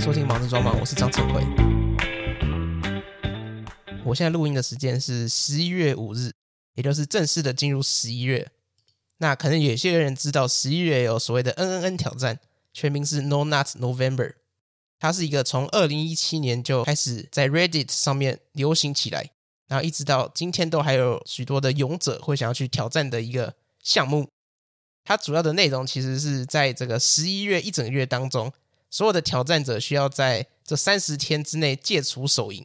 收听《忙之装忙》，我是张晨辉。我现在录音的时间是十一月五日，也就是正式的进入十一月。那可能有些人知道，十一月有所谓的 NNN 挑战，全名是 No Nut November。它是一个从二零一七年就开始在 Reddit 上面流行起来，然后一直到今天都还有许多的勇者会想要去挑战的一个项目。它主要的内容其实是在这个十一月一整月当中，所有的挑战者需要在这三十天之内戒除手淫。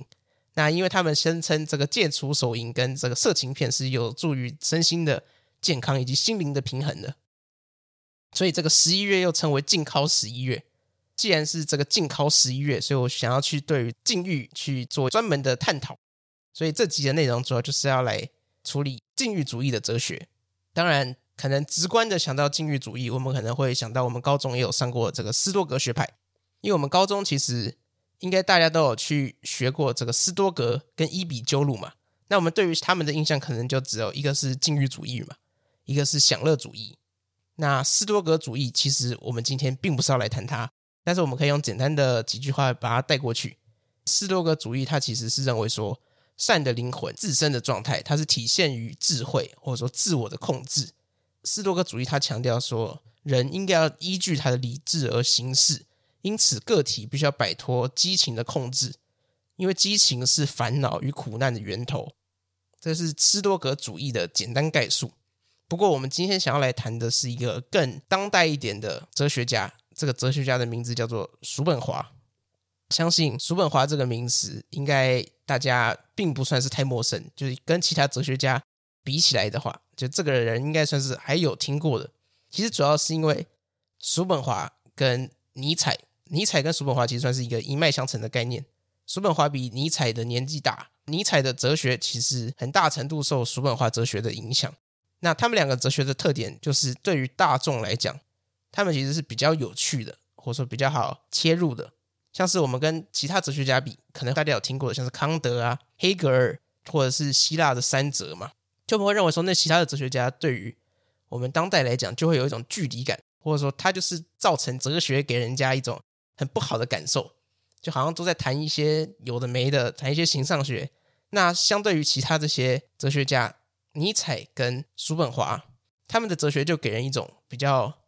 那因为他们声称这个戒除手淫跟这个色情片是有助于身心的健康以及心灵的平衡的，所以这个十一月又称为禁尻十一月。既然是这个禁尻十一月，所以我想要去对于禁欲去做专门的探讨。所以这集的内容主要就是要来处理禁欲主义的哲学。当然，可能直观的想到禁欲主义，我们可能会想到我们高中也有上过这个斯多格学派，因为我们高中其实应该大家都有去学过这个斯多格跟伊比鸠鲁嘛。那我们对于他们的印象可能就只有一个是禁欲主义嘛。一个是享乐主义，那斯多格主义其实我们今天并不是要来谈它，但是我们可以用简单的几句话把它带过去。斯多格主义它其实是认为说，善的灵魂自身的状态，它是体现于智慧或者说自我的控制。斯多格主义它强调说，人应该要依据他的理智而行事，因此个体必须要摆脱激情的控制，因为激情是烦恼与苦难的源头。这是斯多格主义的简单概述。不过，我们今天想要来谈的是一个更当代一点的哲学家。这个哲学家的名字叫做叔本华。相信叔本华这个名词，应该大家并不算是太陌生。就是跟其他哲学家比起来的话，就这个人应该算是还有听过的。其实主要是因为叔本华跟尼采，尼采跟叔本华其实算是一个一脉相承的概念。叔本华比尼采的年纪大，尼采的哲学其实很大程度受叔本华哲学的影响。那他们两个哲学的特点，就是对于大众来讲，他们其实是比较有趣的，或者说比较好切入的。像是我们跟其他哲学家比，可能大家有听过的，像是康德啊、黑格尔，或者是希腊的三哲嘛，就不会认为说那其他的哲学家对于我们当代来讲，就会有一种距离感，或者说他就是造成哲学给人家一种很不好的感受，就好像都在谈一些有的没的，谈一些形上学。那相对于其他这些哲学家。尼采跟叔本华，他们的哲学就给人一种比较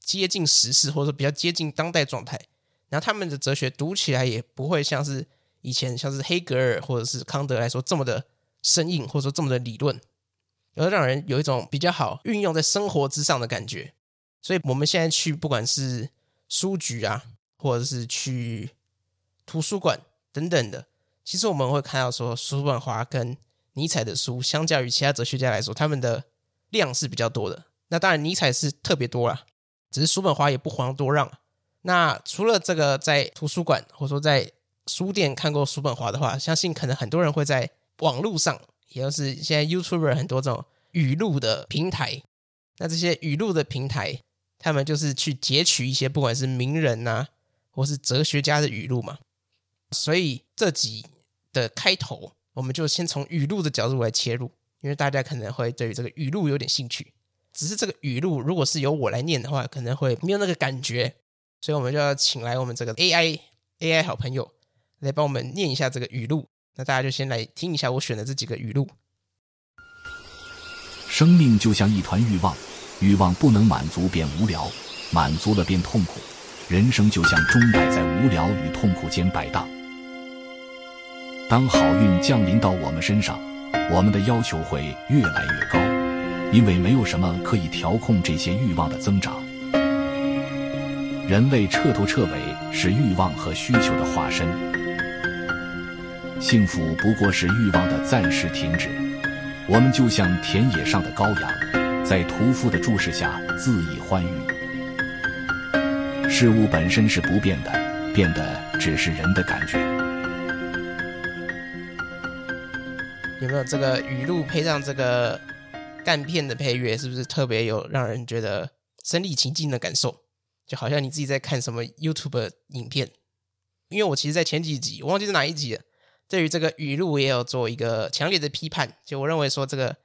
接近时事，或者说比较接近当代状态。然后他们的哲学读起来也不会像是以前像是黑格尔或者是康德来说这么的生硬，或者说这么的理论，而让人有一种比较好运用在生活之上的感觉。所以我们现在去不管是书局啊，或者是去图书馆等等的，其实我们会看到说叔本华跟尼采的书，相较于其他哲学家来说，他们的量是比较多的。那当然，尼采是特别多啦，只是叔本华也不遑多让。那除了这个在图书馆或者说在书店看过叔本华的话，相信可能很多人会在网络上，也就是现在 YouTuber 很多这种语录的平台。那这些语录的平台，他们就是去截取一些不管是名人呐、或是哲学家的语录嘛。所以这集的开头。我们就先从语录的角度来切入，因为大家可能会对于这个语录有点兴趣。只是这个语录如果是由我来念的话，可能会没有那个感觉，所以我们就要请来我们这个 AI AI 好朋友来帮我们念一下这个语录。那大家就先来听一下我选的这几个语录。生命就像一团欲望，欲望不能满足便无聊，满足了便痛苦。人生就像钟摆在无聊与痛苦间摆荡。当好运降临到我们身上，我们的要求会越来越高，因为没有什么可以调控这些欲望的增长。人类彻头彻尾是欲望和需求的化身，幸福不过是欲望的暂时停止。我们就像田野上的羔羊，在屠夫的注视下恣意欢愉。事物本身是不变的，变的只是人的感觉。有没有这个语录配上这个干片的配乐，是不是特别有让人觉得身临其境的感受？就好像你自己在看什么 YouTube 影片。因为我其实，在前几集我忘记是哪一集了，对于这个语录也有做一个强烈的批判。就我认为说，这个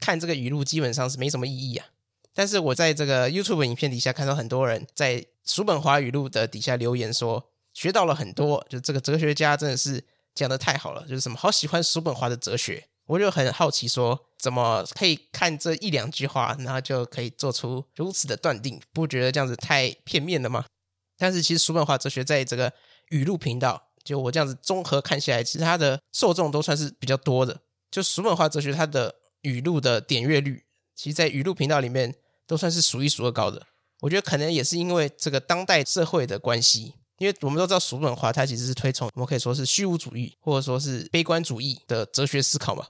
看这个语录基本上是没什么意义啊。但是我在这个 YouTube 影片底下看到很多人在叔本华语录的底下留言说，学到了很多。就这个哲学家真的是讲得太好了，就是什么好喜欢叔本华的哲学。我就很好奇，说怎么可以看这一两句话，然后就可以做出如此的断定？不觉得这样子太片面了吗？但是其实叔本华哲学在这个语录频道，就我这样子综合看下来，其实它的受众都算是比较多的。就叔本华哲学它的语录的点阅率，其实，在语录频道里面都算是数一数二高的。我觉得可能也是因为这个当代社会的关系，因为我们都知道叔本华他其实是推崇我们可以说是虚无主义或者说是悲观主义的哲学思考嘛。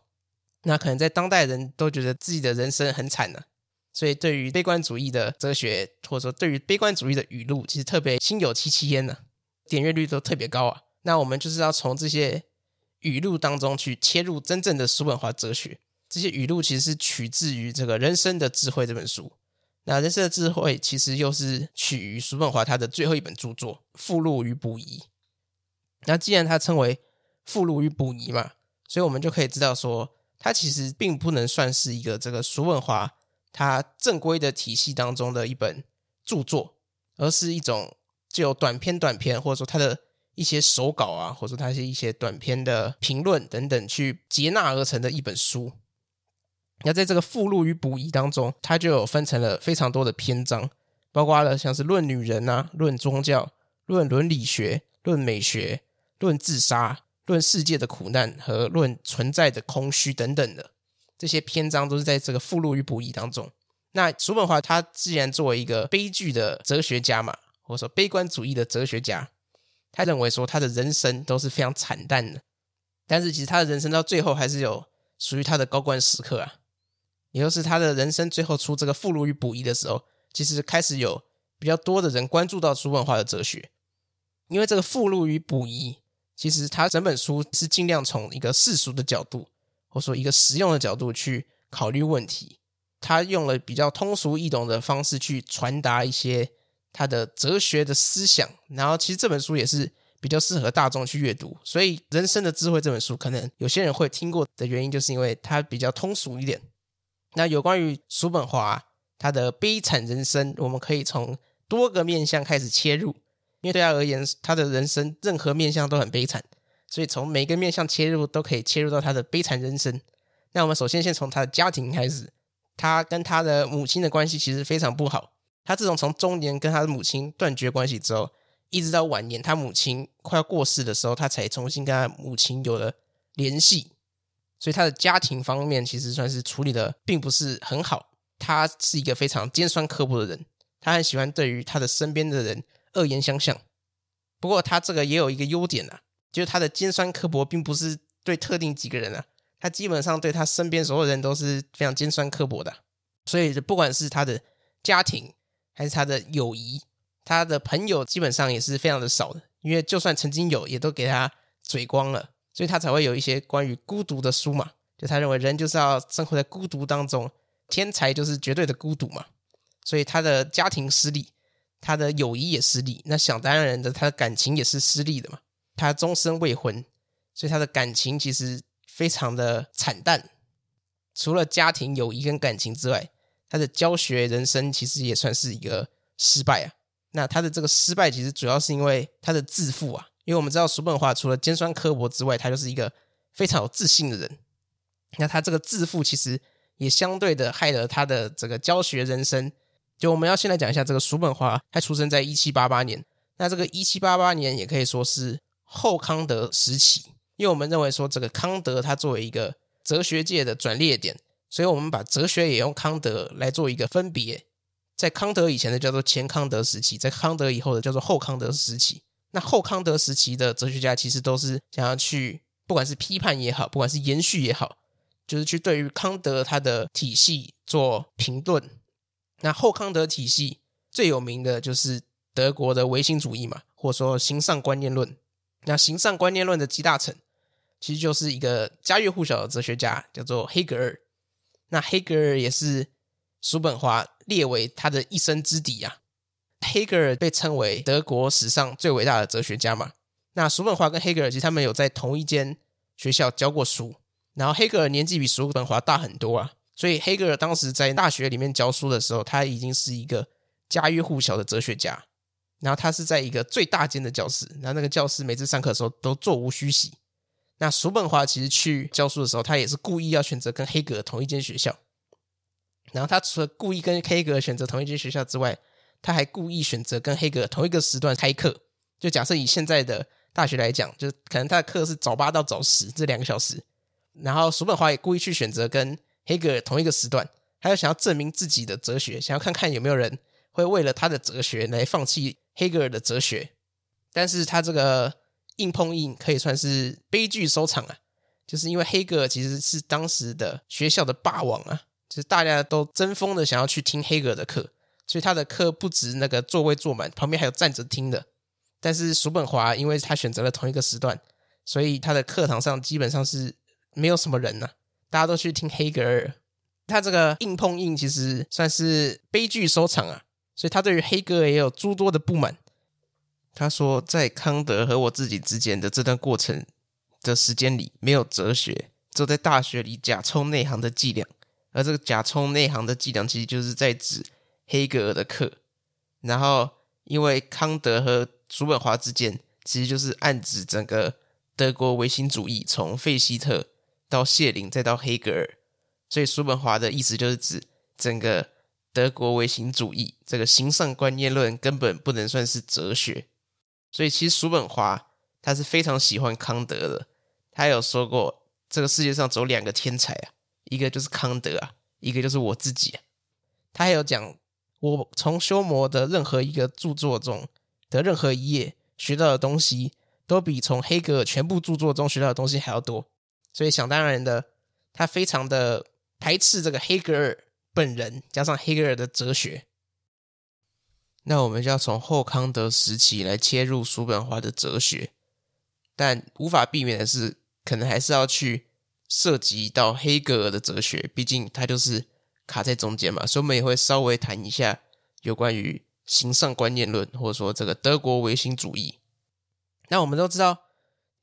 那可能在当代人都觉得自己的人生很惨呢、所以对于悲观主义的哲学或者说对于悲观主义的语录，其实特别心有戚戚焉呢，点阅率都特别高啊。那我们就是要从这些语录当中去切入真正的叔本华哲学。这些语录其实是取自于这个《人生的智慧》这本书。那《人生的智慧》其实又是取于叔本华他的最后一本著作《附录与补遗》。那既然它称为《附录与补遗》嘛，所以我们就可以知道说，它其实并不能算是一个这个叔本华他正规的体系当中的一本著作，而是一种就有短篇、短篇，或者说他的一些手稿啊，或者说他是一些短篇的评论等等，去接纳而成的一本书。那在这个附录与补遗当中，它就有分成了非常多的篇章，包括了像是论女人啊、论宗教、论伦理学、论美学、论自杀、论世界的苦难和论存在的空虚等等的这些篇章，都是在这个附录与补遗当中。那叔本华他既然作为一个悲剧的哲学家嘛，或者说悲观主义的哲学家，他认为说他的人生都是非常惨淡的，但是其实他的人生到最后还是有属于他的高光时刻啊。也就是他的人生最后出这个附录与补遗的时候，其实开始有比较多的人关注到叔本华的哲学，因为这个附录与补遗，其实他整本书是尽量从一个世俗的角度，或说一个实用的角度去考虑问题，他用了比较通俗易懂的方式去传达一些他的哲学的思想，然后其实这本书也是比较适合大众去阅读，所以《人生的智慧》这本书可能有些人会听过的原因，就是因为它比较通俗一点。那有关于叔本华他的悲惨人生，我们可以从多个面向开始切入，因为对他而言，他的人生任何面向都很悲惨，所以从每个面向切入都可以切入到他的悲惨人生。那我们首先先从他的家庭开始，他跟他的母亲的关系其实非常不好。他自从从中年跟他的母亲断绝关系之后，一直到晚年他母亲快要过世的时候，他才重新跟他母亲有了联系。所以他的家庭方面其实算是处理的并不是很好。他是一个非常尖酸刻薄的人，他很喜欢对于他的身边的人恶言相向。不过他这个也有一个优点啊，就是他的尖酸刻薄并不是对特定几个人啊，他基本上对他身边所有人都是非常尖酸刻薄的。所以不管是他的家庭还是他的友谊，他的朋友基本上也是非常的少的，因为就算曾经有，也都给他嘴光了。所以他才会有一些关于孤独的书嘛，就他认为人就是要生活在孤独当中，天才就是绝对的孤独嘛。所以他的家庭失利，他的友谊也失利，那想当然的，他的感情也是失利的嘛。他终身未婚，所以他的感情其实非常的惨淡。除了家庭、友谊跟感情之外，他的教学人生其实也算是一个失败啊。那他的这个失败其实主要是因为他的自负啊。因为我们知道叔本华除了尖酸刻薄之外，他就是一个非常有自信的人。那他这个自负其实也相对的害了他的这个教学人生。就我们要先来讲一下这个叔本华，他出生在一七八八年。那这个一七八八年也可以说是后康德时期，因为我们认为说这个康德他作为一个哲学界的转捩点，所以我们把哲学也用康德来做一个分别。在康德以前的叫做前康德时期，在康德以后的叫做后康德时期。那后康德时期的哲学家其实都是想要去，不管是批判也好，不管是延续也好，就是去对于康德他的体系做评论。那后康德体系最有名的就是德国的唯心主义嘛，或者说形上观念论。那形上观念论的集大成，其实就是一个家喻户晓的哲学家，叫做黑格尔。那黑格尔也是叔本华列为他的一生之敌啊。黑格尔被称为德国史上最伟大的哲学家嘛。那叔本华跟黑格尔其实他们有在同一间学校教过书，然后黑格尔年纪比叔本华大很多啊，所以黑格尔当时在大学里面教书的时候，他已经是一个家喻户晓的哲学家。然后他是在一个最大间的教室，然后那个教室每次上课的时候都座无虚席。那叔本华其实去教书的时候，他也是故意要选择跟黑格尔同一间学校。然后他除了故意跟黑格尔选择同一间学校之外，他还故意选择跟黑格尔同一个时段开课。就假设以现在的大学来讲，就可能他的课是早八到早十这两个小时。然后叔本华也故意去选择跟黑格尔同一个时段，他就想要证明自己的哲学，想要看看有没有人会为了他的哲学来放弃黑格尔的哲学。但是他这个硬碰硬可以算是悲剧收场啊，就是因为黑格尔其实是当时的学校的霸王啊。就是大家都争锋的想要去听黑格尔的课，所以他的课不止那个座位坐满，旁边还有站着听的。但是叔本华因为他选择了同一个时段，所以他的课堂上基本上是没有什么人呐、大家都去听黑格尔。他这个硬碰硬其实算是悲剧收场啊，所以他对于黑格尔也有诸多的不满。他说，在康德和我自己之间的这段过程的时间里，没有哲学，只有在大学里假充内行的伎俩。而这个假充内行的伎俩，其实就是在指黑格尔的课。然后，因为康德和叔本华之间，其实就是暗指整个德国唯心主义，从费希特到谢林再到黑格尔。所以，叔本华的意思就是指整个德国唯心主义，这个形上观念论根本不能算是哲学。所以，其实叔本华他是非常喜欢康德的。他有说过，这个世界上只有两个天才啊。一个就是康德啊，一个就是我自己啊。他还有讲，我从休谟的任何一个著作中的任何一页学到的东西，都比从黑格尔全部著作中学到的东西还要多。所以想当然的，他非常的排斥这个黑格尔本人，加上黑格尔的哲学。那我们就要从后康德时期来切入叔本华的哲学，但无法避免的是，可能还是要去。涉及到黑格尔的哲学，毕竟他就是卡在中间嘛，所以我们也会稍微谈一下有关于形上观念论，或者说这个德国唯心主义。那我们都知道，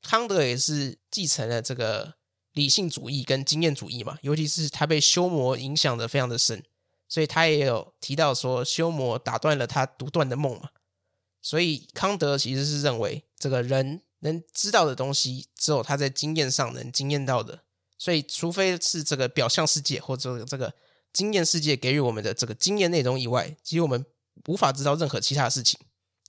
康德也是继承了这个理性主义跟经验主义嘛，尤其是他被休谟影响的非常的深，所以他也有提到说，修魔打断了他独断的梦嘛。所以康德其实是认为，这个人能知道的东西，只有他在经验上能经验到的。所以，除非是这个表象世界或者这个经验世界给予我们的这个经验内容以外，其实我们无法知道任何其他的事情。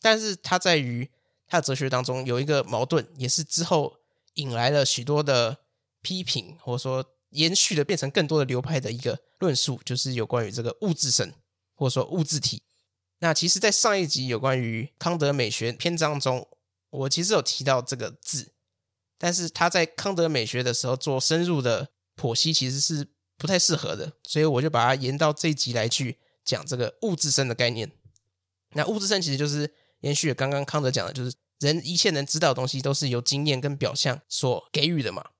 但是，它在于它的哲学当中有一个矛盾，也是之后引来了许多的批评，或者说延续的变成更多的流派的一个论述，就是有关于这个物质神或者说物质体。那其实，在上一集有关于康德美学篇章中，我其实有提到这个字。但是他在康德美学的时候做深入的剖析，其实是不太适合的，所以我就把它延到这一集来去讲这个物质身的概念。那物质身其实就是延续刚刚康德讲的，就是人一切能知道的东西都是由经验跟表象所给予的嘛。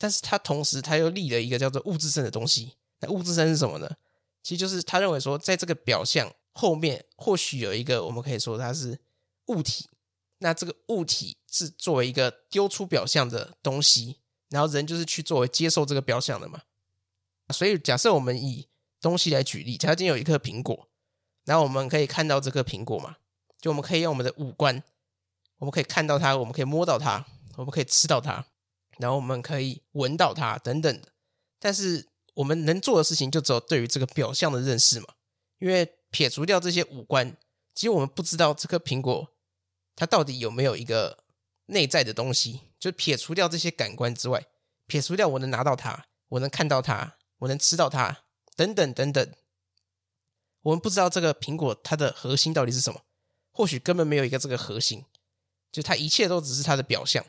但是他同时他又立了一个叫做物质身的东西。那物质身是什么呢？其实就是他认为说，在这个表象后面或许有一个我们可以说它是物体。那这个物体是作为一个丢出表象的东西，然后人就是去作为接受这个表象的嘛。所以假设我们以东西来举例，假设今天有一颗苹果，然后我们可以看到这颗苹果嘛，就我们可以用我们的五官，我们可以看到它，我们可以摸到它，我们可以吃到它，然后我们可以闻到它等等的。但是我们能做的事情就只有对于这个表象的认识嘛，因为撇除掉这些五官，其实我们不知道这颗苹果。它到底有没有一个内在的东西？就撇除掉这些感官之外，撇除掉我能拿到它，我能看到它，我能吃到它，等等等等。我们不知道这个苹果它的核心到底是什么，或许根本没有一个这个核心，就它一切都只是它的表象。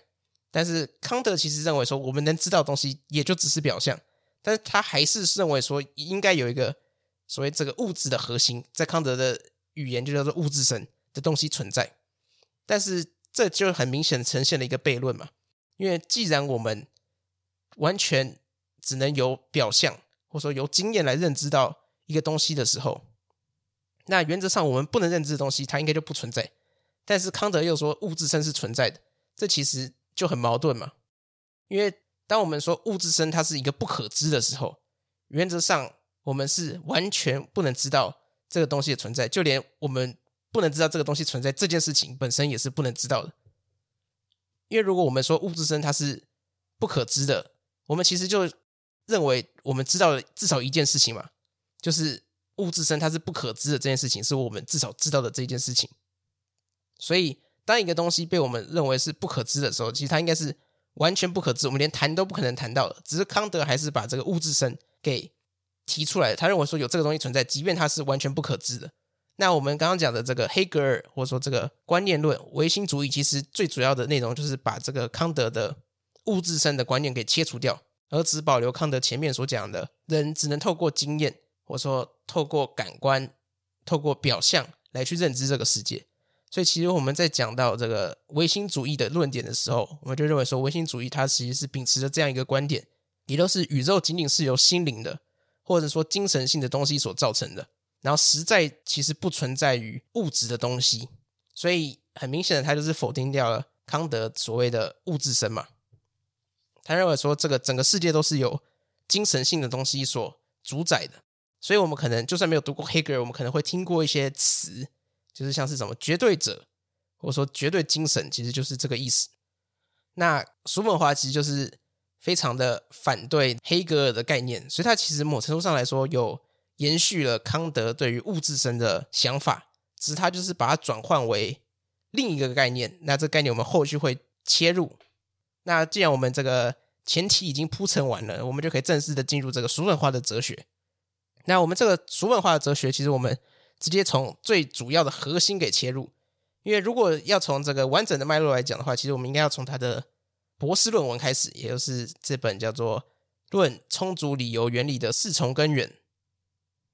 但是康德其实认为说，我们能知道的东西也就只是表象，但是他还是认为说，应该有一个所谓这个物质的核心，在康德的语言就叫做物质身的东西存在。但是这就很明显呈现了一个悖论嘛，因为既然我们完全只能由表象或者说由经验来认知到一个东西的时候，那原则上我们不能认知的东西它应该就不存在。但是康德又说物质身是存在的，这其实就很矛盾嘛。因为当我们说物质身它是一个不可知的时候，原则上我们是完全不能知道这个东西的存在，就连我们。不能知道这个东西存在这件事情本身也是不能知道的。因为如果我们说物质身它是不可知的，我们其实就认为我们知道了至少一件事情嘛，就是物质身它是不可知的这件事情，是我们至少知道的这件事情。所以，当一个东西被我们认为是不可知的时候，其实它应该是完全不可知，我们连谈都不可能谈到的。只是康德还是把这个物质身给提出来，他认为说有这个东西存在，即便它是完全不可知的。那我们刚刚讲的这个黑格尔或者说这个观念论唯心主义，其实最主要的内容就是把这个康德的物质身的观念给切除掉，而只保留康德前面所讲的人只能透过经验或者说透过感官、透过表象来去认知这个世界。所以，其实我们在讲到这个唯心主义的论点的时候，我们就认为说，唯心主义它其实是秉持着这样一个观点，也都是宇宙仅仅是由心灵的，或者说精神性的东西所造成的，然后实在其实不存在于物质的东西。所以，很明显的，他就是否定掉了康德所谓的物质神嘛。他认为说，这个整个世界都是由精神性的东西所主宰的。所以，我们可能就算没有读过黑格尔，我们可能会听过一些词。就是像是什么绝对者，或者说绝对精神，其实就是这个意思。那叔本华其实就是非常的反对黑格尔的概念，所以他其实某程度上来说有延续了康德对于物质身的想法，只是他就是把它转换为另一个概念。那这个概念我们后续会切入。那既然我们这个前提已经铺陈完了，我们就可以正式的进入这个叔本华的哲学。那我们这个叔本华的哲学，其实我们。直接从最主要的核心给切入，因为如果要从这个完整的脉络来讲的话，其实我们应该要从他的博士论文开始，也就是这本叫做《论充足理由原理的四重根源》。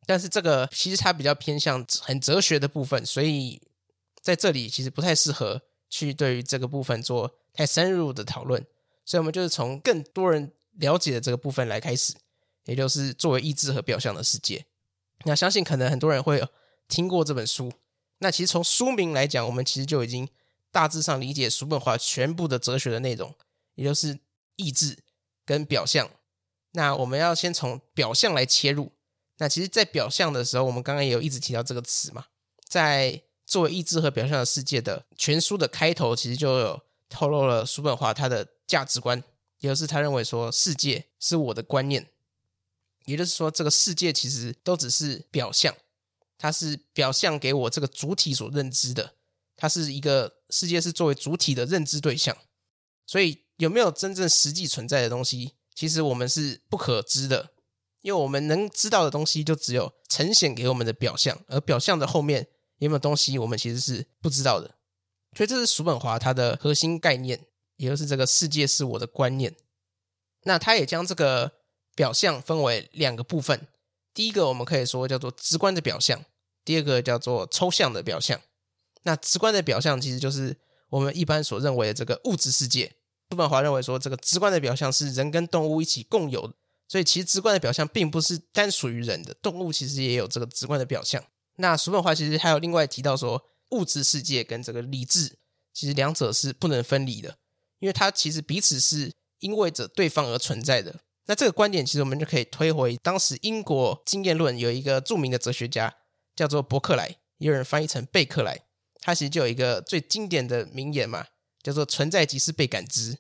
但是这个其实它比较偏向很哲学的部分，所以在这里其实不太适合去对于这个部分做太深入的讨论。所以我们就是从更多人了解的这个部分来开始，也就是作为意志和表象的世界。那相信可能很多人会有。听过这本书，那其实从书名来讲，我们其实就已经大致上理解叔本华全部的哲学的内容，也就是意志跟表象。那我们要先从表象来切入。那其实，在表象的时候，我们刚刚也有一直提到这个词嘛，在作为意志和表象的世界的全书的开头，其实就有透露了叔本华他的价值观，也就是他认为说世界是我的观念，也就是说这个世界其实都只是表象。它是表象给我这个主体所认知的，它是一个世界是作为主体的认知对象，所以有没有真正实际存在的东西，其实我们是不可知的，因为我们能知道的东西就只有呈现给我们的表象，而表象的后面有没有东西，我们其实是不知道的。所以这是叔本华他的核心概念，也就是这个世界是我的观念。那他也将这个表象分为两个部分。第一个我们可以说叫做直观的表象，第二个叫做抽象的表象。那直观的表象其实就是我们一般所认为的这个物质世界。叔本华认为说，这个直观的表象是人跟动物一起共有的，所以其实直观的表象并不是单属于人的，动物其实也有这个直观的表象。那叔本华其实还有另外提到说，物质世界跟这个理智其实两者是不能分离的，因为它其实彼此是因为着对方而存在的。那这个观点其实我们就可以推回当时英国经验论有一个著名的哲学家叫做伯克莱，也有人翻译成贝克莱。他其实就有一个最经典的名言嘛，叫做“存在即是被感知”。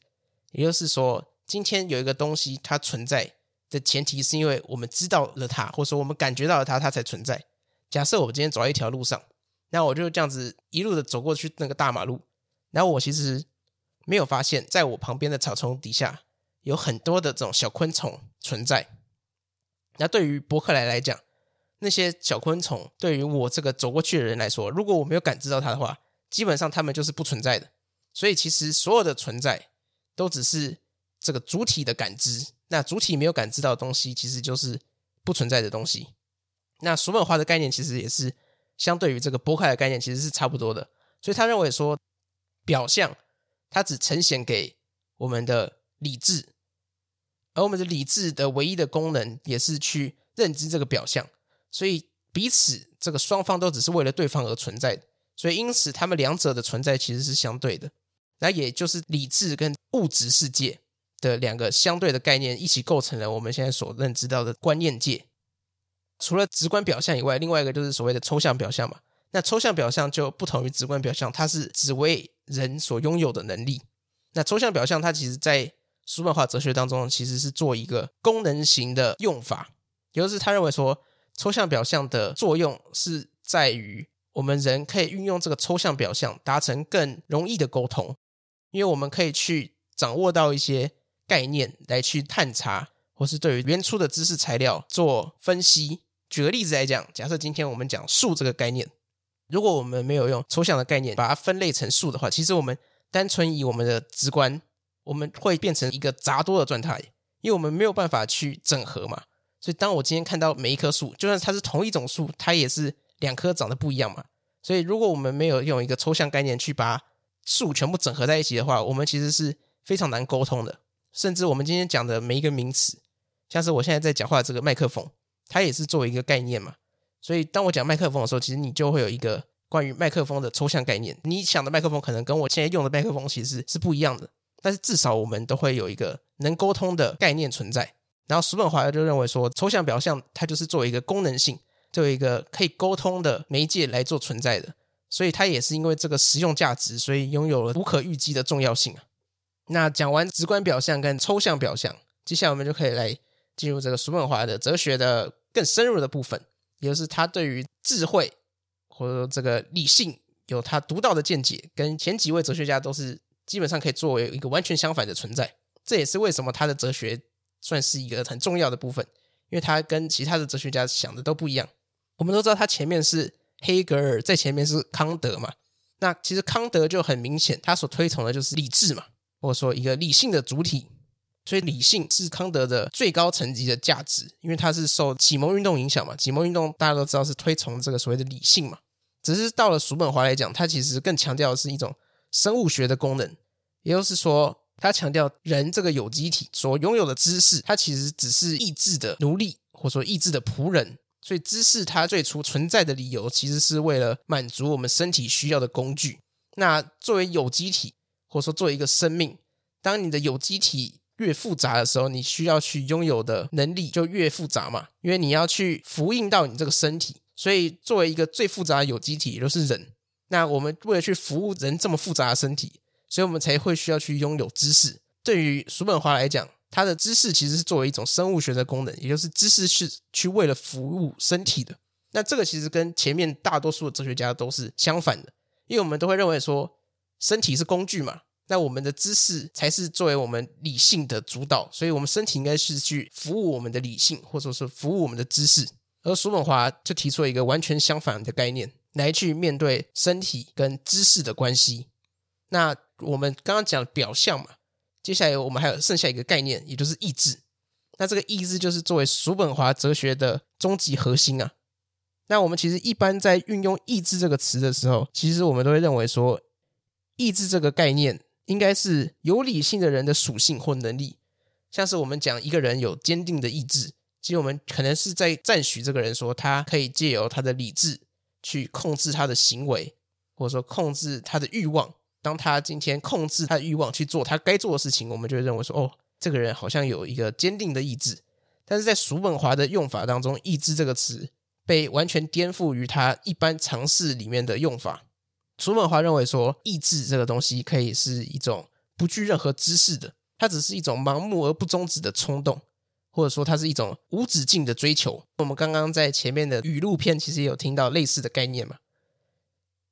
也就是说，今天有一个东西它存在的前提是因为我们知道了它，或者说我们感觉到了它，它才存在。假设我们今天走在一条路上，那我就这样子一路的走过去那个大马路，然后我其实没有发现，在我旁边的草丛底下。有很多的这种小昆虫存在。那对于伯克莱来讲，那些小昆虫对于我这个走过去的人来说，如果我没有感知到它的话，基本上它们就是不存在的。所以其实所有的存在都只是这个主体的感知。那主体没有感知到的东西，其实就是不存在的东西。那叔本华的概念其实也是相对于这个伯克莱的概念，其实是差不多的。所以他认为说，表象它只呈现给我们的理智。而我们的理智的唯一的功能，也是去认知这个表象，所以彼此这个双方都只是为了对方而存在的，所以因此他们两者的存在其实是相对的，那也就是理智跟物质世界的两个相对的概念一起构成了我们现在所认知到的观念界。除了直观表象以外，另外一个就是所谓的抽象表象嘛。那抽象表象就不同于直观表象，它是只为人所拥有的能力。那抽象表象它其实在叔本华哲学当中其实是做一个功能型的用法，也就是他认为说抽象表象的作用是在于我们人可以运用这个抽象表象达成更容易的沟通，因为我们可以去掌握到一些概念来去探查，或是对于原初的知识材料做分析。举个例子来讲，假设今天我们讲数这个概念。如果我们没有用抽象的概念把它分类成数的话，其实我们单纯以我们的直观，我们会变成一个杂多的状态，因为我们没有办法去整合嘛。所以，当我今天看到每一棵树，就算它是同一种树，它也是两棵长得不一样嘛。所以，如果我们没有用一个抽象概念去把树全部整合在一起的话，我们其实是非常难沟通的。甚至我们今天讲的每一个名词，像是我现在在讲话的这个麦克风，它也是作为一个概念嘛。所以，当我讲麦克风的时候，其实你就会有一个关于麦克风的抽象概念。你想的麦克风可能跟我现在用的麦克风其实是不一样的，但是至少我们都会有一个能沟通的概念存在。然后，叔本华就认为说，抽象表象它就是作为一个功能性，作为一个可以沟通的媒介来做存在的。所以，它也是因为这个实用价值，所以拥有了无可预计的重要性啊。那讲完直观表象跟抽象表象，接下来我们就可以来进入这个叔本华的哲学的更深入的部分。也就是他对于智慧或者说这个理性有他独到的见解，跟前几位哲学家都是基本上可以作为一个完全相反的存在。这也是为什么他的哲学算是一个很重要的部分，因为他跟其他的哲学家想的都不一样。我们都知道他前面是黑格尔，在前面是康德嘛。那其实康德就很明显，他所推崇的就是理智嘛，或者说一个理性的主体。所以理性是康德的最高层级的价值，因为它是受启蒙运动影响嘛。启蒙运动大家都知道是推崇这个所谓的理性嘛。只是到了叔本华来讲，他其实更强调的是一种生物学的功能，也就是说，他强调人这个有机体所拥有的知识，它其实只是意志的奴隶，或者说意志的仆人。所以知识它最初存在的理由，其实是为了满足我们身体需要的工具。那作为有机体，或者说作为一个生命，当你的有机体越复杂的时候，你需要去拥有的能力就越复杂嘛，因为你要去复印到你这个身体，所以作为一个最复杂的有机体，也就是人，那我们为了去服务人这么复杂的身体，所以我们才会需要去拥有知识。对于叔本华来讲，他的知识其实是作为一种生物学的功能，也就是知识是去为了服务身体的。那这个其实跟前面大多数的哲学家都是相反的，因为我们都会认为说，身体是工具嘛。那我们的知识才是作为我们理性的主导，所以我们身体应该是去服务我们的理性，或者说是服务我们的知识。而叔本华就提出了一个完全相反的概念，来去面对身体跟知识的关系。那我们刚刚讲表象嘛，接下来我们还有剩下一个概念，也就是意志。那这个意志就是作为叔本华哲学的终极核心啊。那我们其实一般在运用意志这个词的时候，其实我们都会认为说，意志这个概念。应该是有理性的人的属性或能力，像是我们讲一个人有坚定的意志，其实我们可能是在赞许这个人说他可以借由他的理智去控制他的行为，或者说控制他的欲望。当他今天控制他的欲望去做他该做的事情，我们就会认为说，哦，这个人好像有一个坚定的意志。但是在叔本华的用法当中，“意志”这个词被完全颠覆于他一般常识里面的用法。叔本华认为说，意志这个东西可以是一种不具任何知识的，它只是一种盲目而不终止的冲动，或者说它是一种无止境的追求。我们刚刚在前面的语录片其实也有听到类似的概念嘛，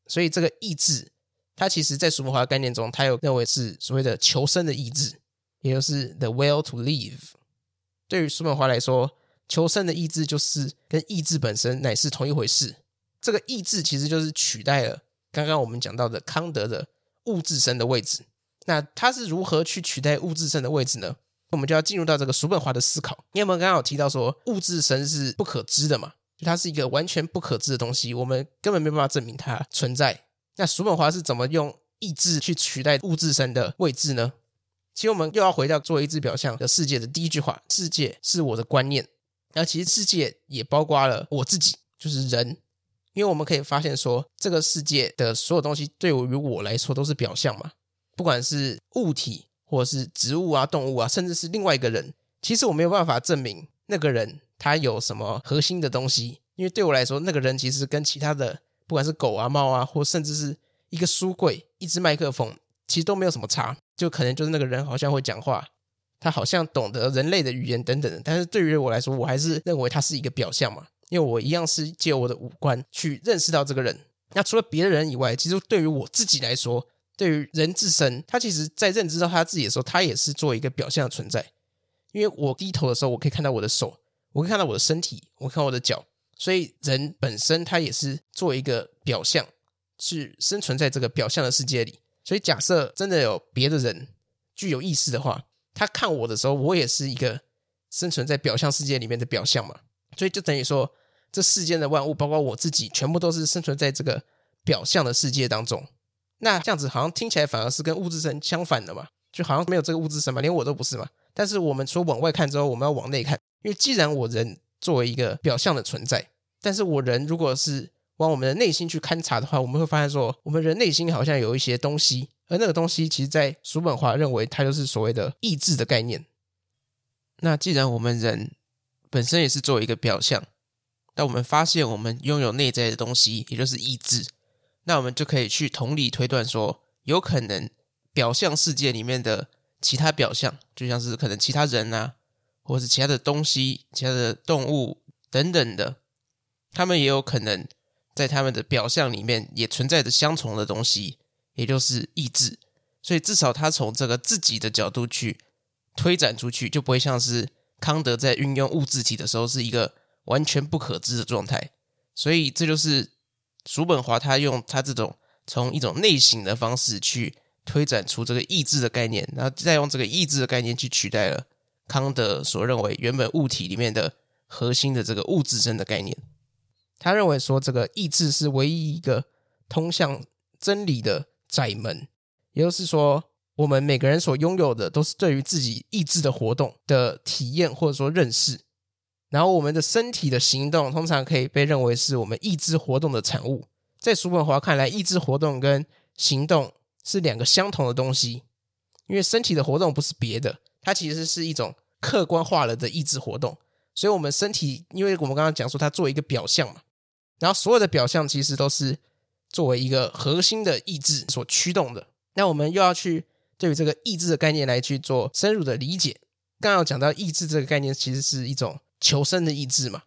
所以这个意志，它其实在叔本华概念中，它有认为是所谓的求生的意志，也就是 the will to live。对于叔本华来说，求生的意志就是跟意志本身乃是同一回事。这个意志其实就是取代了。刚刚我们讲到的康德的物质身的位置，那他是如何去取代物质身的位置呢？我们就要进入到这个叔本华的思考。因为我们刚刚有提到说，物质身是不可知的嘛，就它是一个完全不可知的东西，我们根本没办法证明它存在。那叔本华是怎么用意志去取代物质身的位置呢？其实我们又要回到作为意志表象的世界的第一句话：世界是我的观念。那其实世界也包括了我自己，就是人。因为我们可以发现说，这个世界的所有东西对于我来说都是表象嘛，不管是物体，或者是植物啊、动物啊，甚至是另外一个人，其实我没有办法证明那个人他有什么核心的东西，因为对我来说，那个人其实跟其他的不管是狗啊、猫啊，或甚至是一个书柜、一支麦克风，其实都没有什么差。就可能就是那个人好像会讲话，他好像懂得人类的语言等等的。但是对于我来说，我还是认为他是一个表象嘛，因为我一样是借我的五官去认识到这个人。那除了别的人以外，其实对于我自己来说，对于人自身，他其实在认知到他自己的时候，他也是做一个表象的存在。因为我低头的时候，我可以看到我的手，我可以看到我的身体，我看我的脚，所以人本身他也是做一个表象，去生存在这个表象的世界里。所以假设真的有别的人具有意识的话，他看我的时候，我也是一个生存在表象世界里面的表象嘛。所以就等于说，这世间的万物，包括我自己，全部都是生存在这个表象的世界当中。那这样子好像听起来反而是跟物质身相反的嘛，就好像没有这个物质身嘛，连我都不是嘛。但是我们说往外看之后，我们要往内看，因为既然我人作为一个表象的存在，但是我人如果是往我们的内心去勘察的话，我们会发现说，我们人内心好像有一些东西，而那个东西其实，在叔本华认为它就是所谓的意志的概念。那既然我们人本身也是作为一个表象，但我们发现我们拥有内在的东西，也就是意志。那我们就可以去同理推断说，有可能表象世界里面的其他表象，就像是可能其他人啊，或是其他的东西、其他的动物等等的，他们也有可能在他们的表象里面也存在着相同的东西，也就是意志。所以至少他从这个自己的角度去推展出去，就不会像是康德在运用物质体的时候是一个完全不可知的状态。所以这就是。叔本华他用他这种从一种内省的方式去推展出这个意志的概念，然后再用这个意志的概念去取代了康德所认为原本物体里面的核心的这个物质身的概念。他认为说，这个意志是唯一一个通向真理的窄门，也就是说，我们每个人所拥有的都是对于自己意志的活动的体验或者说认识。然后，我们的身体的行动通常可以被认为是我们意志活动的产物。在叔本华看来，意志活动跟行动是两个相同的东西，因为身体的活动不是别的，它其实是一种客观化了的意志活动。所以，我们身体，因为我们刚刚讲说它作为一个表象嘛，然后所有的表象其实都是作为一个核心的意志所驱动的。那我们又要去对于这个意志的概念来去做深入的理解。刚刚有讲到意志这个概念，其实是一种。求生的意志嘛，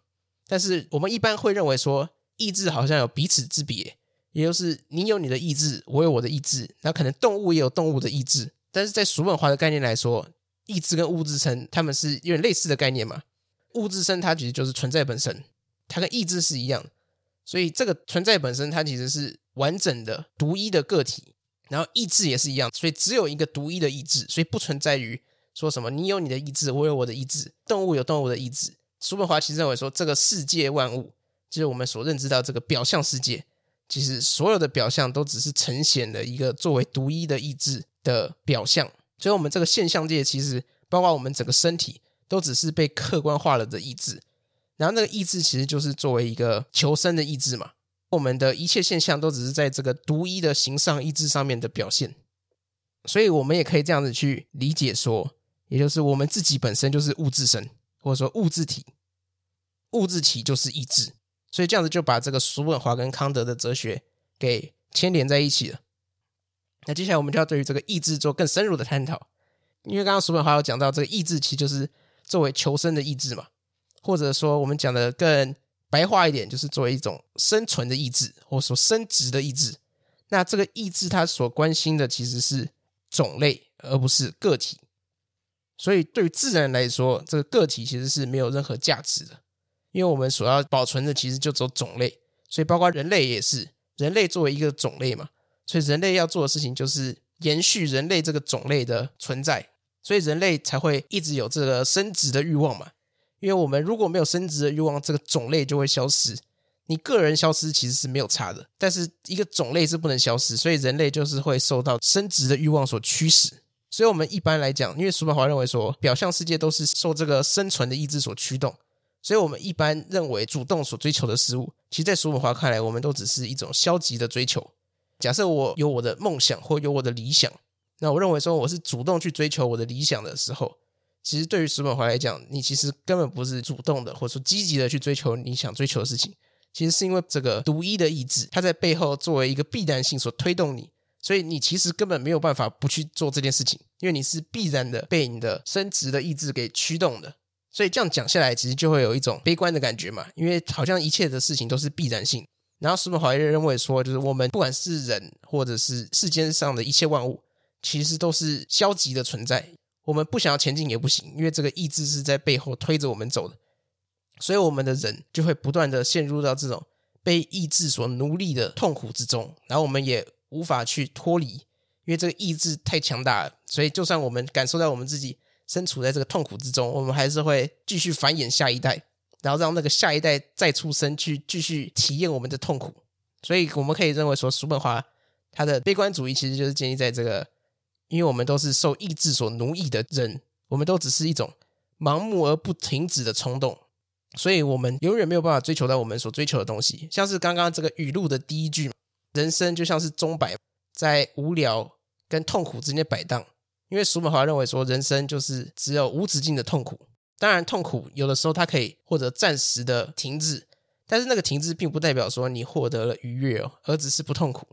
但是我们一般会认为说，意志好像有彼此之别，也就是你有你的意志，我有我的意志，那可能动物也有动物的意志，但是在叔本华的概念来说，意志跟物质身他们是有点类似的概念嘛。物质身它其实就是存在本身，它跟意志是一样，所以这个存在本身它其实是完整的、独一的个体，然后意志也是一样，所以只有一个独一的意志，所以不存在于说什么你有你的意志，我有我的意志，动物有动物的意志。叔本华其实认为说，这个世界万物就是我们所认知到这个表象世界，其实所有的表象都只是呈现了一个作为独一的意志的表象。所以，我们这个现象界其实包括我们整个身体，都只是被客观化了的意志。然后，那个意志其实就是作为一个求生的意志嘛。我们的一切现象都只是在这个独一的形上意志上面的表现。所以，我们也可以这样子去理解说，也就是我们自己本身就是物质身。或者说物质体，物质体就是意志，所以这样子就把这个叔本华跟康德的哲学给牵连在一起了。那接下来我们就要对于这个意志做更深入的探讨，因为刚刚叔本华有讲到这个意志其实就是作为求生的意志嘛，或者说我们讲的更白话一点，就是作为一种生存的意志，或者说生殖的意志。那这个意志它所关心的其实是种类，而不是个体。所以，对于自然来说，这个个体其实是没有任何价值的，因为我们所要保存的其实就只有种类。所以，包括人类也是，人类作为一个种类嘛，所以人类要做的事情就是延续人类这个种类的存在，所以人类才会一直有这个生殖的欲望嘛。因为我们如果没有生殖的欲望，这个种类就会消失。你个人消失其实是没有差的，但是一个种类是不能消失，所以人类就是会受到生殖的欲望所驱使。所以，我们一般来讲，因为叔本华认为说，表象世界都是受这个生存的意志所驱动，所以我们一般认为主动所追求的事物，其实，在叔本华看来，我们都只是一种消极的追求。假设我有我的梦想或有我的理想，那我认为说我是主动去追求我的理想的时候，其实对于叔本华来讲，你其实根本不是主动的，或者说积极的去追求你想追求的事情，其实是因为这个独一的意志，它在背后作为一个必然性所推动你，所以你其实根本没有办法不去做这件事情，因为你是必然的被你的生殖的意志给驱动的。所以这样讲下来，其实就会有一种悲观的感觉嘛，因为好像一切的事情都是必然性。然后叔本华也认为说，就是我们不管是人或者是世间上的一切万物，其实都是消极的存在。我们不想要前进也不行，因为这个意志是在背后推着我们走的。所以我们的人就会不断的陷入到这种被意志所奴隶的痛苦之中，然后我们也无法去脱离，因为这个意志太强大了。所以就算我们感受到我们自己身处在这个痛苦之中，我们还是会继续繁衍下一代，然后让那个下一代再出生去继续体验我们的痛苦。所以我们可以认为说，叔本华他的悲观主义其实就是建立在这个，因为我们都是受意志所奴役的人，我们都只是一种盲目而不停止的冲动。所以，我们永远没有办法追求到我们所追求的东西。像是刚刚这个语录的第一句，人生就像是钟摆，在无聊跟痛苦之间摆荡。因为叔本华认为说，人生就是只有无止境的痛苦。当然，痛苦有的时候它可以获得暂时的停滞，但是那个停滞并不代表说你获得了愉悦哦，而只是不痛苦。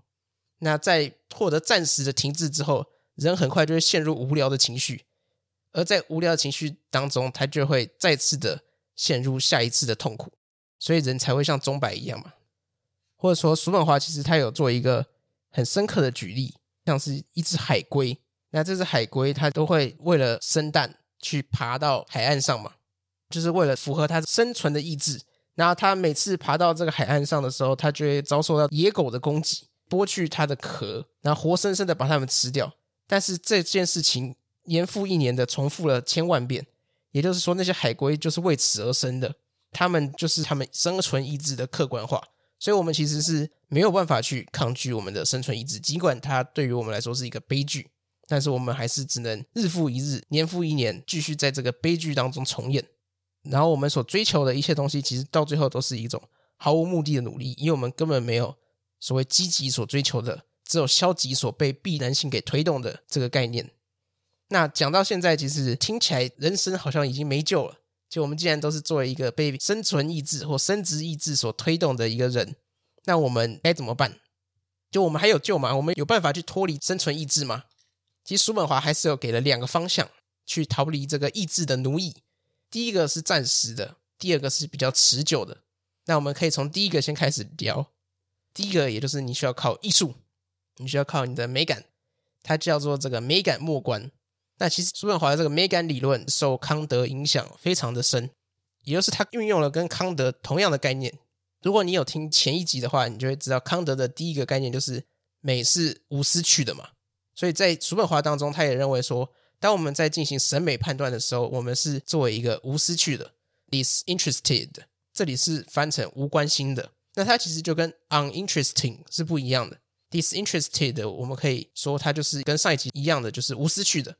那在获得暂时的停滞之后，人很快就会陷入无聊的情绪，而在无聊的情绪当中，他就会再次的。陷入下一次的痛苦，所以人才会像钟摆一样嘛。或者说，叔本华其实他有做一个很深刻的举例，像是一只海龟。那这只海龟它都会为了生蛋去爬到海岸上嘛，就是为了符合它生存的意志。然后它每次爬到这个海岸上的时候，它就会遭受到野狗的攻击，剥去它的壳，然后活生生的把它们吃掉。但是这件事情年复一年的重复了千万遍。也就是说，那些海龟就是为此而生的，它们就是它们生存意志的客观化，所以我们其实是没有办法去抗拒我们的生存意志，尽管它对于我们来说是一个悲剧，但是我们还是只能日复一日、年复一年，继续在这个悲剧当中重演。然后我们所追求的一切东西，其实到最后都是一种毫无目的的努力，因为我们根本没有所谓积极所追求的，只有消极所被必然性给推动的这个概念。那讲到现在，其实听起来人生好像已经没救了。就我们既然都是作为一个被生存意志或生殖意志所推动的一个人，那我们该怎么办？就我们还有救吗？我们有办法去脱离生存意志吗？其实叔本华还是有给了两个方向去逃离这个意志的奴役。第一个是暂时的，第二个是比较持久的。那我们可以从第一个先开始聊。第一个，也就是你需要靠艺术，你需要靠你的美感，它叫做这个美感末观。那其实叔本华的这个美感理论受康德影响非常的深，也就是他运用了跟康德同样的概念。如果你有听前一集的话，你就会知道康德的第一个概念就是美是无私去的嘛。所以在叔本华当中，他也认为说，当我们在进行审美判断的时候，我们是作为一个无私去的 （disinterested），这里是翻成无关心的。那它其实就跟 uninteresting 是不一样的。disinterested 我们可以说它就是跟上一集一样的，就是无私去的。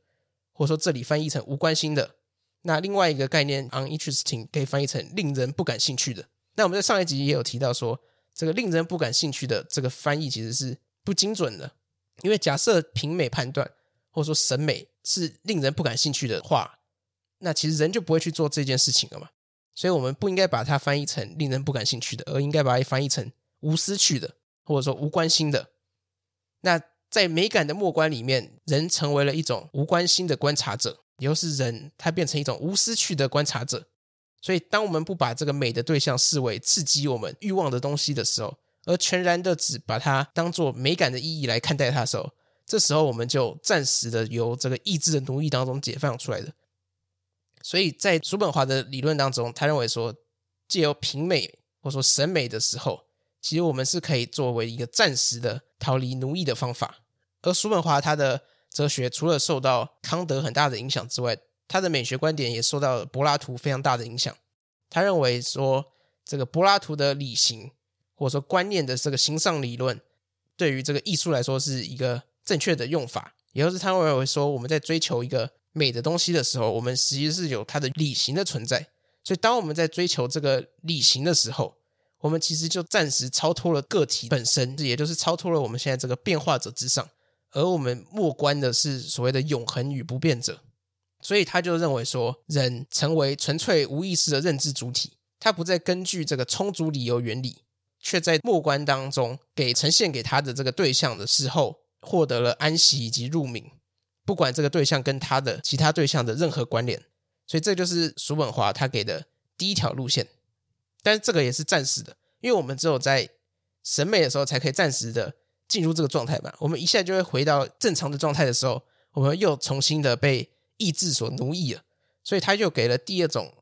或者说这里翻译成无关心的，那另外一个概念 uninteresting 可以翻译成令人不感兴趣的。那我们在上一集也有提到说，这个令人不感兴趣的这个翻译其实是不精准的，因为假设评美判断或者说审美是令人不感兴趣的话，那其实人就不会去做这件事情了嘛。所以我们不应该把它翻译成令人不感兴趣的，而应该把它翻译成无私趣的，或者说无关心的。那在美感的默观里面，人成为了一种无关心的观察者，也就是人他变成一种无私去的观察者。所以，当我们不把这个美的对象视为刺激我们欲望的东西的时候，而全然的只把它当做美感的意义来看待它的时候，这时候我们就暂时的由这个意志的奴役当中解放出来的。所以在叔本华的理论当中，他认为说，借由评美或说审美的时候，其实我们是可以作为一个暂时的逃离奴役的方法。而叔本华他的哲学除了受到康德很大的影响之外，他的美学观点也受到柏拉图非常大的影响。他认为说，这个柏拉图的理型或者说观念的这个形上理论，对于这个艺术来说是一个正确的用法。也就是他认为说，我们在追求一个美的东西的时候，我们实际是有它的理型的存在。所以，当我们在追求这个理型的时候，我们其实就暂时超脱了个体本身，也就是超脱了我们现在这个变化者之上。而我们默观的是所谓的永恒与不变者，所以他就认为说，人成为纯粹无意识的认知主体，他不再根据这个充足理由原理，却在末关当中给呈现给他的这个对象的时候，获得了安息以及入冥，不管这个对象跟他的其他对象的任何关联。所以这就是叔本华他给的第一条路线。但是这个也是暂时的，因为我们只有在审美的时候才可以暂时的进入这个状态嘛。我们一下就会回到正常的状态的时候，我们又重新的被意志所奴役了。所以他就给了第二种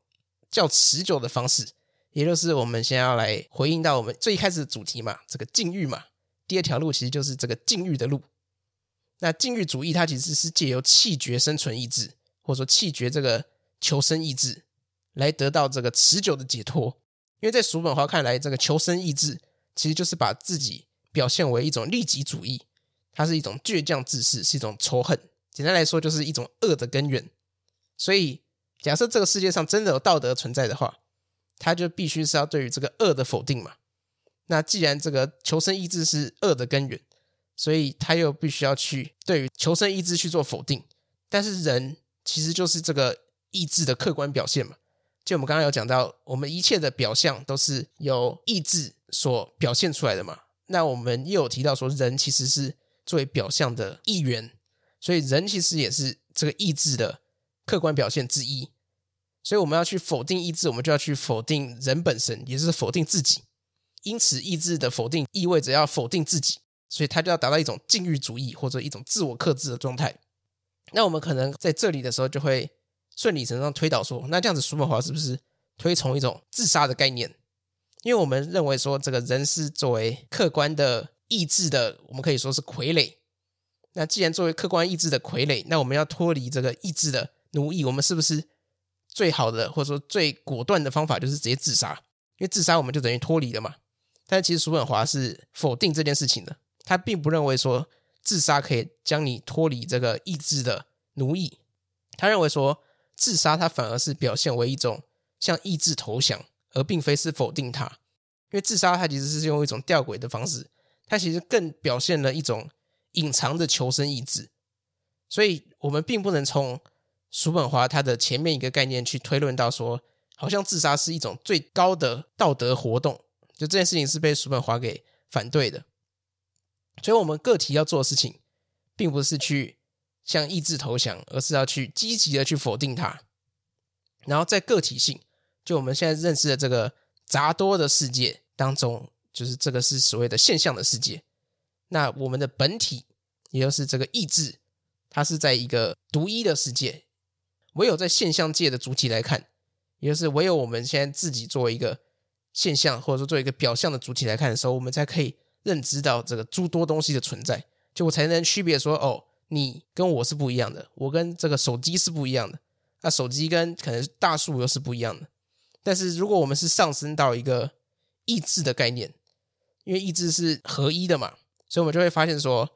较持久的方式，也就是我们先要来回应到我们最一开始的主题嘛，这个禁欲嘛。第二条路其实就是这个禁欲的路。那禁欲主义它其实是借由气绝生存意志，或者说气绝这个求生意志，来得到这个持久的解脱。因为在叔本华看来，这个求生意志其实就是把自己表现为一种利己主义，它是一种倔强自私，是一种仇恨。简单来说，就是一种恶的根源。所以。假设这个世界上真的有道德存在的话，他就必须是要对于这个恶的否定嘛。那既然这个求生意志是恶的根源，所以他又必须要去对于求生意志去做否定。但是人其实就是这个意志的客观表现嘛。就我们刚刚有讲到，我们一切的表象都是由意志所表现出来的嘛。那我们又有提到说，人其实是作为表象的一员，所以人其实也是这个意志的。客观表现之一，所以我们要去否定意志，我们就要去否定人本身，也就是否定自己。因此，意志的否定意味着要否定自己，所以他就要达到一种禁欲主义或者一种自我克制的状态。那我们可能在这里的时候，就会顺理成章推导说，那这样子，叔本华是不是推崇一种自杀的概念？因为我们认为说，这个人是作为客观的意志的，我们可以说是傀儡。那既然作为客观意志的傀儡，那我们要脱离这个意志的。奴役我们是不是最好的，或者说最果断的方法就是直接自杀？因为自杀我们就等于脱离了嘛。但其实叔本华是否定这件事情的，他并不认为说自杀可以将你脱离这个意志的奴役。他认为说自杀它反而是表现为一种向意志投降，而并非是否定它。因为自杀它其实是用一种吊诡的方式，它其实更表现了一种隐藏的求生意志。所以我们并不能从叔本华他的前面一个概念去推论到说，好像自杀是一种最高的道德活动，就这件事情是被叔本华给反对的。所以，我们个体要做的事情，并不是去向意志投降，而是要去积极的去否定它。然后，在个体性，就我们现在认识的这个杂多的世界当中，就是这个是所谓的现象的世界。那我们的本体，也就是这个意志，它是在一个独一的世界。唯有在现象界的主体来看，也就是唯有我们现在自己作为一个现象，或者说作为一个表象的主体来看的时候，我们才可以认知到这个诸多东西的存在，就我才能区别说，哦，你跟我是不一样的，我跟这个手机是不一样的，那手机跟可能大树又是不一样的。但是如果我们是上升到一个意志的概念，因为意志是合一的嘛，所以我们就会发现说，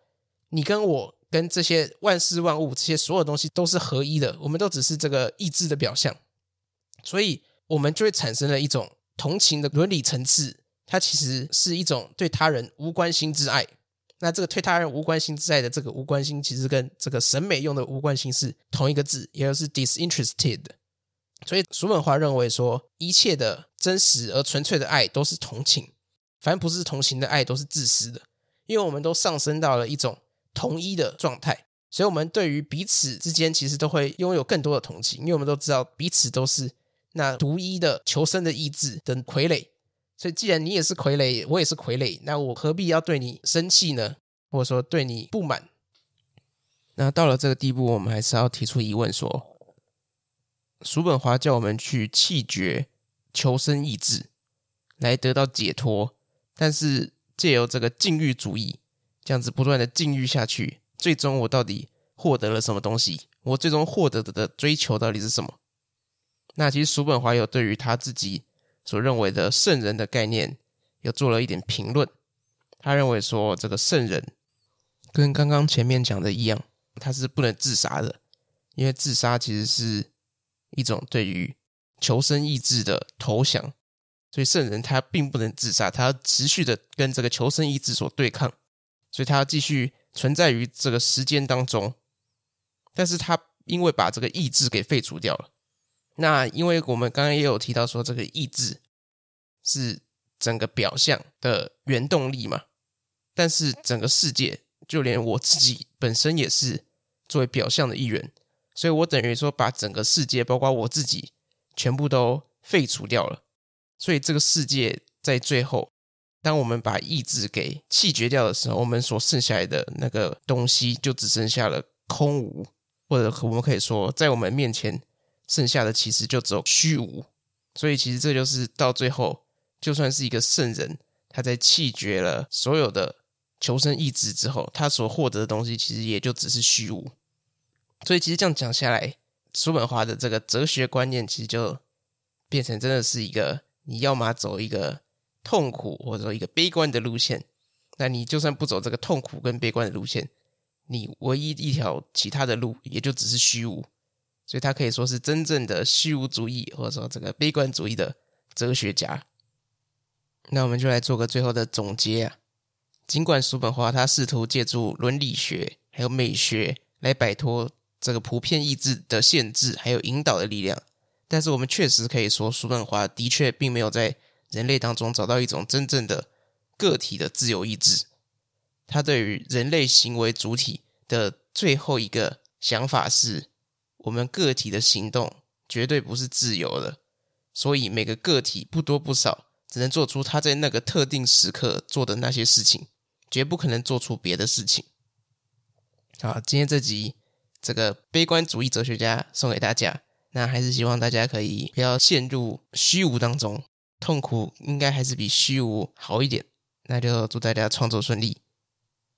你跟我。跟这些万事万物，这些所有东西都是合一的，我们都只是这个意志的表象，所以我们就会产生了一种同情的伦理层次，它其实是一种对他人无关心之爱。那这个对他人无关心之爱的这个无关心，其实跟这个审美用的无关心是同一个字，也就是 disinterested。所以叔本华认为说，一切的真实而纯粹的爱都是同情，凡不是同情的爱都是自私的，因为我们都上升到了一种。同一的状态，所以我们对于彼此之间其实都会拥有更多的同情，因为我们都知道彼此都是那独一的求生的意志的傀儡。所以，既然你也是傀儡，我也是傀儡，那我何必要对你生气呢？或者说对你不满？那到了这个地步，我们还是要提出疑问：说，叔本华叫我们去弃绝求生意志，来得到解脱，但是借由这个禁欲主义。这样子不断的禁欲下去，最终我到底获得了什么东西？我最终获得的追求到底是什么？那其实叔本华有对于他自己所认为的圣人的概念，有做了一点评论。他认为说，这个圣人跟刚刚前面讲的一样，他是不能自杀的，因为自杀其实是一种对于求生意志的投降，所以圣人他并不能自杀，他要持续的跟这个求生意志所对抗。所以他要继续存在于这个时间当中，但是他因为把这个意志给废除掉了。那因为我们刚刚也有提到说，这个意志是整个表象的原动力嘛。但是整个世界，就连我自己本身也是作为表象的一员，所以我等于说把整个世界，包括我自己，全部都废除掉了。所以这个世界在最后，当我们把意志给弃绝掉的时候，我们所剩下来的那个东西就只剩下了空无，或者我们可以说，在我们面前剩下的其实就只有虚无。所以其实这就是到最后，就算是一个圣人，他在弃绝了所有的求生意志之后，他所获得的东西其实也就只是虚无。所以其实这样讲下来，叔本华的这个哲学观念其实就变成真的是一个，你要么走一个痛苦或者说一个悲观的路线，那你就算不走这个痛苦跟悲观的路线，你唯一一条其他的路也就只是虚无。所以他可以说是真正的虚无主义，或者说这个悲观主义的哲学家。那我们就来做个最后的总结啊。尽管叔本华他试图借助伦理学还有美学来摆脱这个普遍意志的限制，还有引导的力量，但是我们确实可以说，叔本华的确并没有在人类当中找到一种真正的个体的自由意志。他对于人类行为主体的最后一个想法是：我们个体的行动绝对不是自由的，所以每个个体不多不少只能做出他在那个特定时刻做的那些事情。绝不可能做出别的事情。好，今天这集这个悲观主义哲学家送给大家。那还是希望大家可以不要陷入虚无当中，痛苦应该还是比虚无好一点。那就祝大家创作顺利，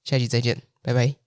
下期再见，拜拜。